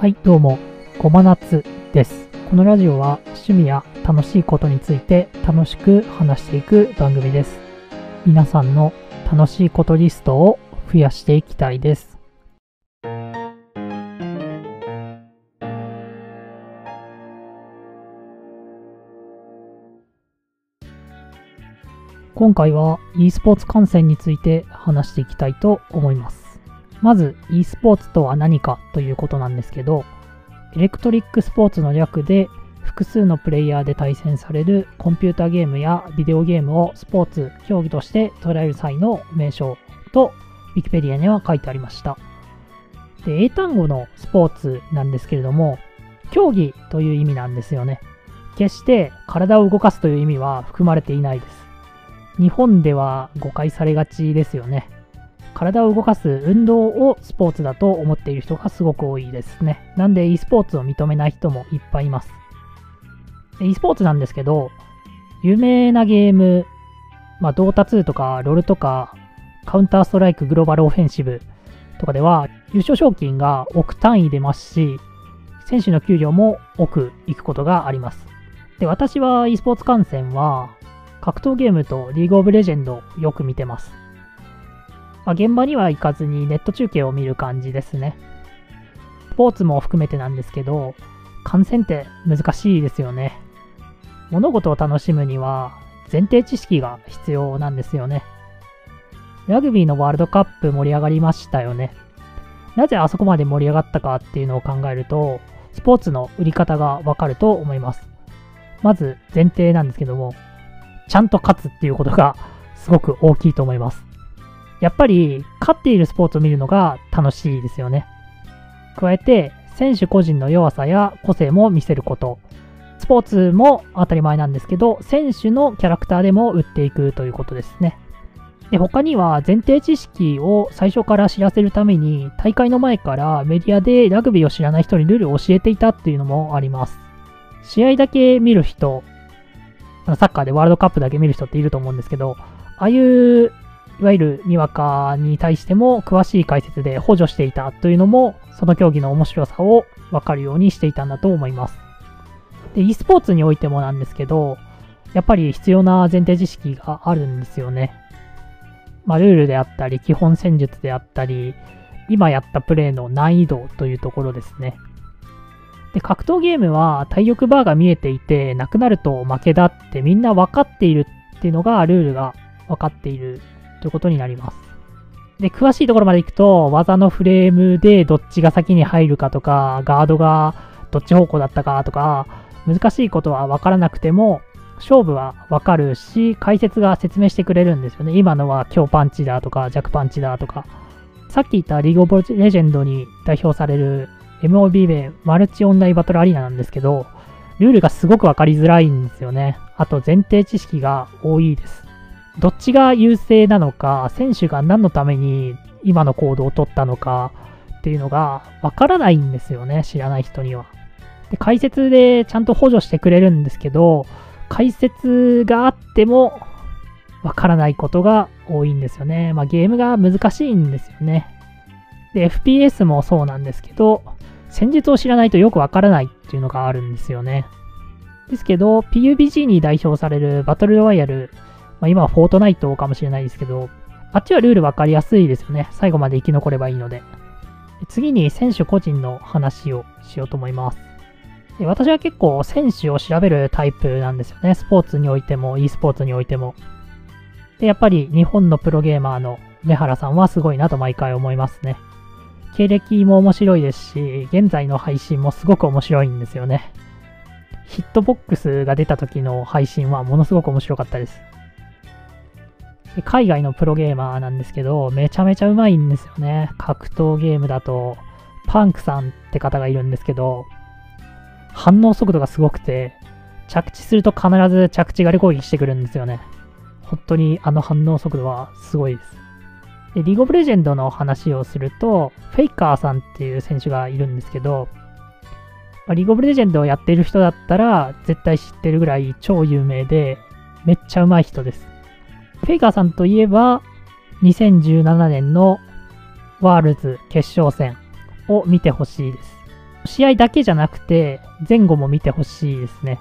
はい、どうも、ごまなつです。このラジオは趣味や楽しいことについて楽しく話していく番組です。皆さんの楽しいことリストを増やしていきたいです。今回は e スポーツ観戦について話していきたいと思います。まず e スポーツとは何かということなんですけど、エレクトリックスポーツの略で複数のプレイヤーで対戦されるコンピュータゲームやビデオゲームをスポーツ、競技として捉える際の名称と Wikipedia には書いてありました。で、英単語のスポーツなんですけれども、競技という意味なんですよね。決して体を動かすという意味は含まれていないです。日本では誤解されがちですよね。体を動かす運動をスポーツだと思っている人がすごく多いですね。なんで e スポーツを認めない人もいっぱいいます。e スポーツなんですけど、有名なゲーム、まあ、ドータ2とかロルとか、カウンターストライクグローバルオフェンシブとかでは優勝賞金が億単位出ますし、選手の給料も億いくことがあります。で、私は e スポーツ観戦は格闘ゲームとリーグオブレジェンドよく見てます。まあ、現場には行かずにネット中継を見る感じですね。スポーツも含めてなんですけど、観戦って難しいですよね。物事を楽しむには前提知識が必要なんですよね。ラグビーのワールドカップ盛り上がりましたよね。なぜあそこまで盛り上がったかっていうのを考えると、スポーツの売り方がわかると思います。まず前提なんですけども、ちゃんと勝つっていうことがすごく大きいと思います。やっぱり勝っているスポーツを見るのが楽しいですよね。加えて選手個人の弱さや個性も見せること。スポーツも当たり前なんですけど、選手のキャラクターでも売っていくということですね。で他には前提知識を最初から知らせるために大会の前からメディアでラグビーを知らない人にルールを教えていたっていうのもあります。試合だけ見る人、サッカーでワールドカップだけ見る人っていると思うんですけど、ああいういわゆるにわかに対しても詳しい解説で補助していたというのも、その競技の面白さを分かるようにしていたんだと思います。で、e スポーツにおいてもなんですけど、やっぱり必要な前提知識があるんですよね。まあ、ルールであったり、基本戦術であったり、今やったプレーの難易度というところですね。で、格闘ゲームは体力バーが見えていて、なくなると負けだってみんな分かっているっていうのがルールが分かっているということになります。で、詳しいところまで行くと、技のフレームでどっちが先に入るかとか、ガードがどっち方向だったかとか、難しいことは分からなくても、勝負は分かるし、解説が説明してくれるんですよね。今のは強パンチだとか、弱パンチだとか。さっき言ったリーグオブレジェンドに代表される MOB 名マルチオンラインバトルアリーナなんですけど、ルールがすごく分かりづらいんですよね。あと前提知識が多いです。どっちが優勢なのか、選手が何のために今の行動を取ったのかっていうのが分からないんですよね、知らない人には。で解説でちゃんと補助してくれるんですけど、解説があっても分からないことが多いんですよね。まあゲームが難しいんですよね。で、FPS もそうなんですけど、戦術を知らないとよくわからないっていうのがあるんですよね。ですけど、PUBG に代表されるバトルロワイヤル、まあ、今はフォートナイトかもしれないですけど、あっちはルールわかりやすいですよね。最後まで生き残ればいいので。次に選手個人の話をしようと思います。私は結構選手を調べるタイプなんですよね。スポーツにおいても、e スポーツにおいても。で、やっぱり日本のプロゲーマーの目原さんはすごいなと毎回思いますね。経歴も面白いですし、現在の配信もすごく面白いんですよね。ヒットボックスが出た時の配信はものすごく面白かったです。海外のプロゲーマーなんですけど、めちゃめちゃうまいんですよね。格闘ゲームだと、パンクさんって方がいるんですけど、反応速度がすごくて、着地すると必ず着地狩り攻撃してくるんですよね。本当にあの反応速度はすごいです。で、リーグオブレジェンドの話をすると、フェイカーさんっていう選手がいるんですけど、まあリーグオブレジェンドをやっている人だったら絶対知ってるぐらい超有名で、めっちゃうまい人です。フェイカーさんといえば、2017年のワールズ決勝戦を見てほしいです。試合だけじゃなくて、前後も見てほしいですね。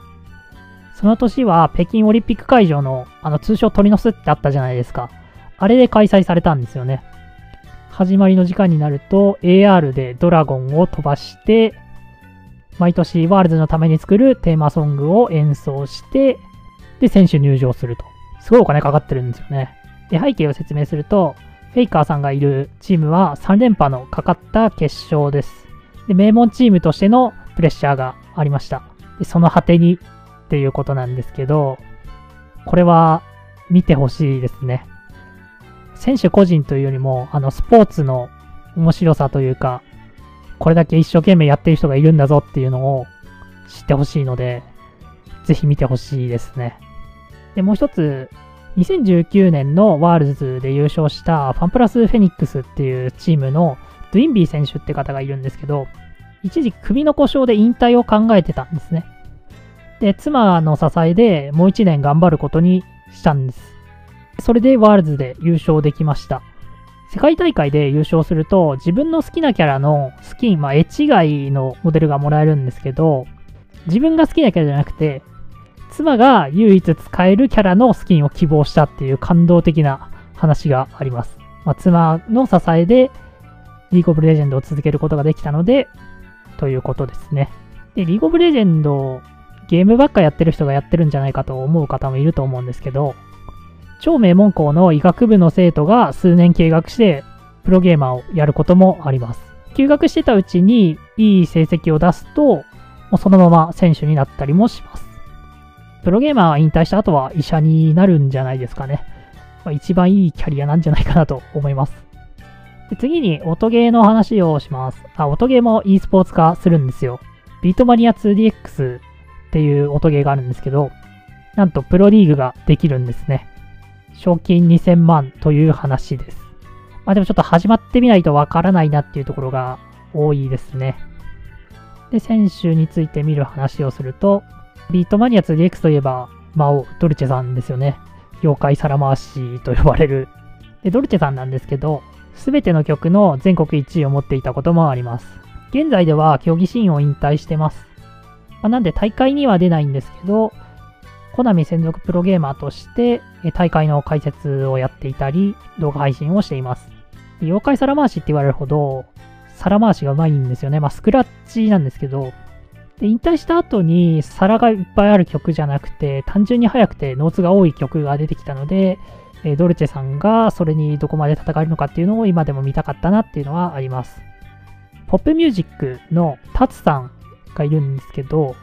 その年は北京オリンピック会場のあの通称鳥の巣ってあったじゃないですか。あれで開催されたんですよね。始まりの時間になると AR でドラゴンを飛ばして、毎年ワールズのために作るテーマソングを演奏して、で、選手入場すると。すごいお金かかってるんですよね。で、背景を説明すると、フェイカーさんがいるチームは3連覇のかかった決勝です。で、名門チームとしてのプレッシャーがありました。で、その果てにっていうことなんですけど、これは見てほしいですね。選手個人というよりも、あの、スポーツの面白さというか、これだけ一生懸命やってる人がいるんだぞっていうのを知ってほしいので、ぜひ見てほしいですね。で、もう一つ、2019年のワールズで優勝したファンプラスフェニックスっていうチームのドゥインビー選手って方がいるんですけど、一時首の故障で引退を考えてたんですね。で、妻の支えでもう一年頑張ることにしたんです。それでワールズで優勝できました。世界大会で優勝すると自分の好きなキャラのスキン、まあ、絵違いのモデルがもらえるんですけど、自分が好きなキャラじゃなくて、妻が唯一使えるキャラのスキンを希望したっていう感動的な話があります。まあ、妻の支えでリーグオブレジェンドを続けることができたので、ということですね。で、リーグオブレジェンド、ゲームばっかやってる人がやってるんじゃないかと思う方もいると思うんですけど、超名門校の医学部の生徒が数年計画してプロゲーマーをやることもあります。休学してたうちにいい成績を出すと、もうそのまま選手になったりもします。プロゲーマー引退した後は医者になるんじゃないですかね。まあ、一番いいキャリアなんじゃないかなと思います。で次に音ゲーの話をします。あ、音ゲーも e スポーツ化するんですよ。ビートマニア 2DX っていう音ゲーがあるんですけど、なんとプロリーグができるんですね。賞金2000万という話です。まあでもちょっと始まってみないとわからないなっていうところが多いですね。で、選手について見る話をすると、ビートマニア 2DX といえば、魔王、ドルチェさんですよね。妖怪皿回しと呼ばれる。で、ドルチェさんなんですけど、すべての曲の全国1位を持っていたこともあります。現在では競技シーンを引退してます。まあ、なんで大会には出ないんですけど、コナミ専属プロゲーマーとして大会の解説をやっていたり、動画配信をしています。妖怪皿回しって言われるほど、皿回しがうまいんですよね。まあ、スクラッチなんですけど、で引退した後に皿がいっぱいある曲じゃなくて、単純に速くてノーツが多い曲が出てきたので、えドルチェさんがそれにどこまで戦えるのかっていうのを今でも見たかったなっていうのはあります。ポップミュージックのタツさんがいるんですけど、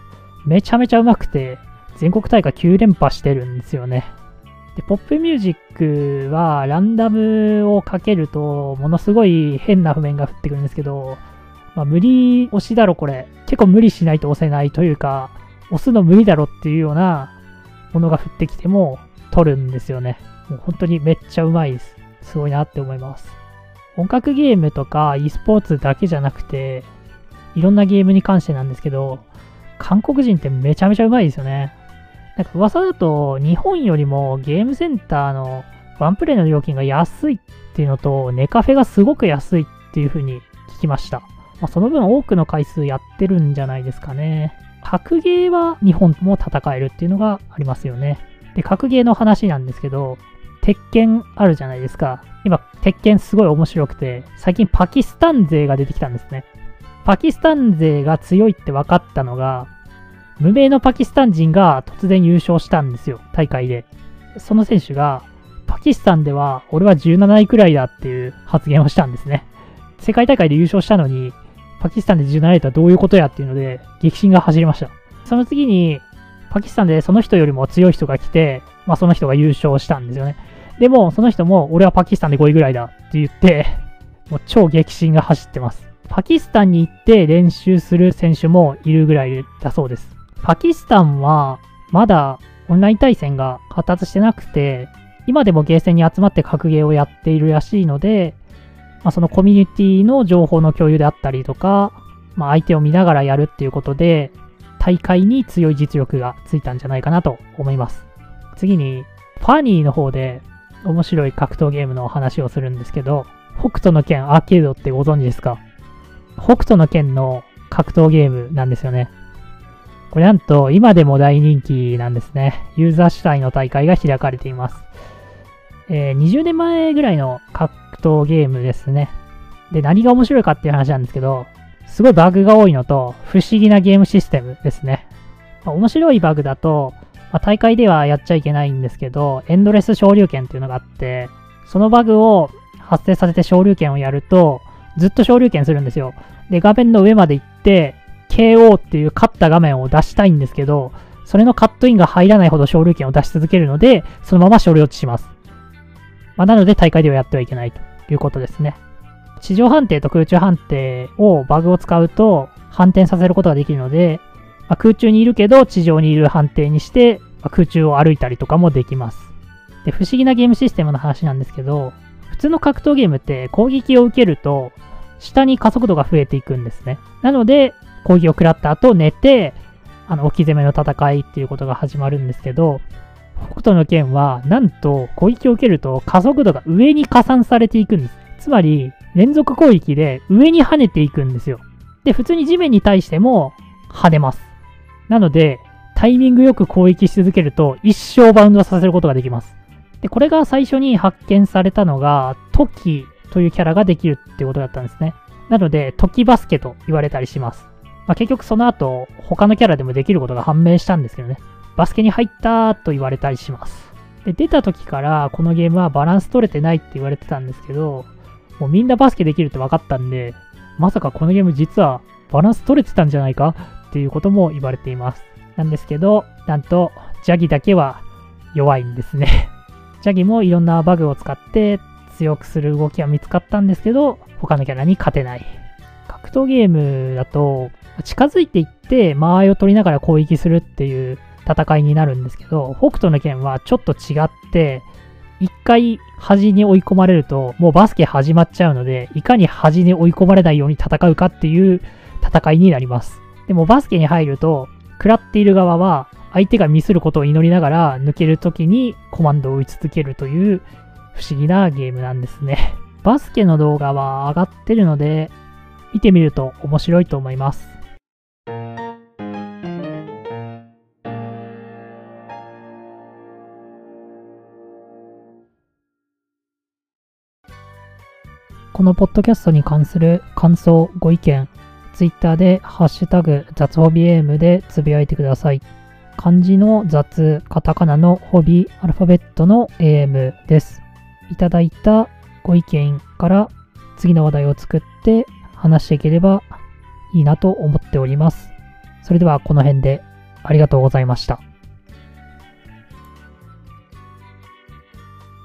めちゃめちゃ上手くて、全国大会9連覇してるんですよね。で、ポップミュージックはランダムをかけると、ものすごい変な譜面が降ってくるんですけど、まあ、無理押しだろこれ。結構無理しないと押せないというか、押すの無理だろっていうようなものが降ってきても取るんですよね。もう本当にめっちゃうまいです。すごいなって思います。音楽ゲームとか e スポーツだけじゃなくて、いろんなゲームに関してなんですけど、韓国人ってめちゃめちゃうまいですよね。なんか噂だと、日本よりもゲームセンターのワンプレイの料金が安いっていうのと、ネカフェがすごく安いっていう風に聞きました。まあ、その分多くの回数やってるんじゃないですかね。格ゲーは日本も戦えるっていうのがありますよね。で、格ゲーの話なんですけど、鉄拳あるじゃないですか。今、鉄拳すごい面白くて、最近パキスタン勢が出てきたんですね。パキスタン勢が強いって分かったのが、無名のパキスタン人が突然優勝したんですよ、大会で。その選手が、パキスタンでは俺は17位くらいだっていう発言をしたんですね。世界大会で優勝したのに、パキスタンで17位とはどういうことやっていうので、激震が走りました。その次に、パキスタンでその人よりも強い人が来て、まあその人が優勝したんですよね。でも、その人も、俺はパキスタンで5位ぐらいだって言って、もう超激震が走ってます。パキスタンに行って練習する選手もいるぐらいだそうです。パキスタンはまだオンライン対戦が発達してなくて、今でもゲーセンに集まって格ゲーをやっているらしいので、まあ、そのコミュニティの情報の共有であったりとか、まあ、相手を見ながらやるっていうことで、大会に強い実力がついたんじゃないかなと思います。次に、ファニーの方で面白い格闘ゲームのお話をするんですけど、北斗の剣アーケードってご存知ですか？北斗の剣の格闘ゲームなんですよね。これなんと今でも大人気なんですね。ユーザー主体の大会が開かれています。えー、20年前ぐらいの格闘ゲームですね。で、何が面白いかっていう話なんですけど、すごいバグが多いのと、不思議なゲームシステムですね。まあ、面白いバグだと、まあ、大会ではやっちゃいけないんですけど、エンドレス昇竜拳っていうのがあって、そのバグを発生させて昇竜拳をやると、ずっと昇竜拳するんですよ。で、画面の上まで行って、KO っていう勝った画面を出したいんですけど、それのカットインが入らないほど昇竜拳を出し続けるので、そのまま勝利落ちします。まあ、なので大会ではやってはいけないということですね。地上判定と空中判定をバグを使うと反転させることができるので、まあ、空中にいるけど地上にいる判定にして、ま、空中を歩いたりとかもできます。で、不思議なゲームシステムの話なんですけど、普通の格闘ゲームって攻撃を受けると下に加速度が増えていくんですね。なので、攻撃を食らった後寝て、あの、置き攻めの戦いっていうことが始まるんですけど、北斗の剣は、なんと攻撃を受けると加速度が上に加算されていくんです。つまり、連続攻撃で上に跳ねていくんですよ。で、普通に地面に対しても跳ねます。なので、タイミングよく攻撃し続けると一生バウンドさせることができます。で、これが最初に発見されたのが、トキというキャラができるってことだったんですね。なので、トキバスケと言われたりします。まあ、結局その後、他のキャラでもできることが判明したんですけどね。バスケに入ったと言われたりします。で、出た時からこのゲームはバランス取れてないって言われてたんですけど、もうみんなバスケできるって分かったんで、まさかこのゲーム実はバランス取れてたんじゃないかっていうことも言われています。なんですけど、なんと、ジャギだけは弱いんですね。ジャギもいろんなバグを使って強くする動きは見つかったんですけど、他のキャラに勝てない。格闘ゲームだと、近づいていって間合いを取りながら攻撃するっていう戦いになるんですけど、北斗の剣はちょっと違って、一回端に追い込まれると、もうバスケ始まっちゃうので、いかに端に追い込まれないように戦うかっていう戦いになります。でもバスケに入ると、食らっている側は、相手がミスることを祈りながら抜けるときにコマンドを打ち続けるという不思議なゲームなんですね。バスケの動画は上がってるので、見てみると面白いと思います。このポッドキャストに関する感想、ご意見、ツイッターでハッシュタグ雑ホビエームでつぶやいてください。漢字の雑、カタカナのホビ、アルファベットの AM です。いただいたご意見から次の話題を作って話していければいいなと思っております。それではこの辺でありがとうございました。